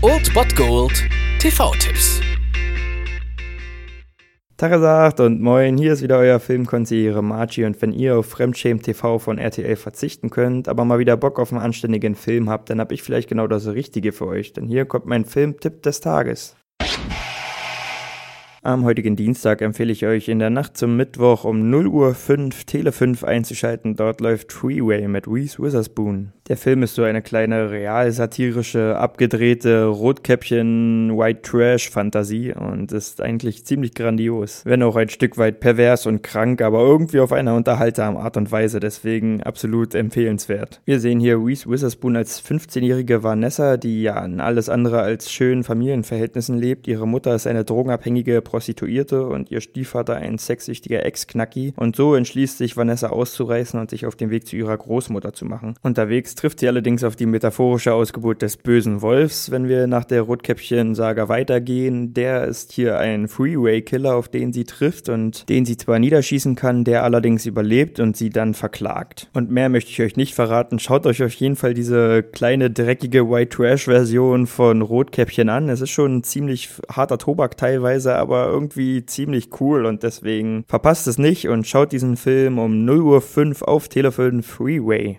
Old Bot Gold TV-Tipps. Tagesacht und moin, hier ist wieder euer Filmkonsigliere Margie und wenn ihr auf Fremdschämen TV von RTL verzichten könnt, aber mal wieder Bock auf einen anständigen Film habt, dann hab ich vielleicht genau das Richtige für euch, denn hier kommt mein Filmtipp des Tages. Am heutigen Dienstag empfehle ich euch in der Nacht zum Mittwoch um 0 Uhr 5 Tele 5 einzuschalten. Dort läuft Freeway mit Reese Witherspoon. Der Film ist so eine kleine real-satirische, abgedrehte Rotkäppchen-White-Trash-Fantasie und ist eigentlich ziemlich grandios. Wenn auch ein Stück weit pervers und krank, aber irgendwie auf einer unterhaltsamen Art und Weise, deswegen absolut empfehlenswert. Wir sehen hier Reese Witherspoon als 15-jährige Vanessa, die ja in alles andere als schönen Familienverhältnissen lebt. Ihre Mutter ist eine drogenabhängige Prostituierte und ihr Stiefvater ein sexsüchtiger Ex-Knacki. Und so entschließt sich Vanessa auszureißen und sich auf den Weg zu ihrer Großmutter zu machen. Unterwegs trifft sie allerdings auf die metaphorische Ausgeburt des bösen Wolfs, wenn wir nach der Rotkäppchen-Saga weitergehen. Der ist hier ein Freeway-Killer, auf den sie trifft und den sie zwar niederschießen kann, der allerdings überlebt und sie dann verklagt. Und mehr möchte ich euch nicht verraten. Schaut euch auf jeden Fall diese kleine, dreckige White Trash-Version von Rotkäppchen an. Es ist schon ein ziemlich harter Tobak teilweise, aber irgendwie ziemlich cool und deswegen verpasst es nicht und schaut diesen Film um 0 Uhr 5 auf Telefon Freeway.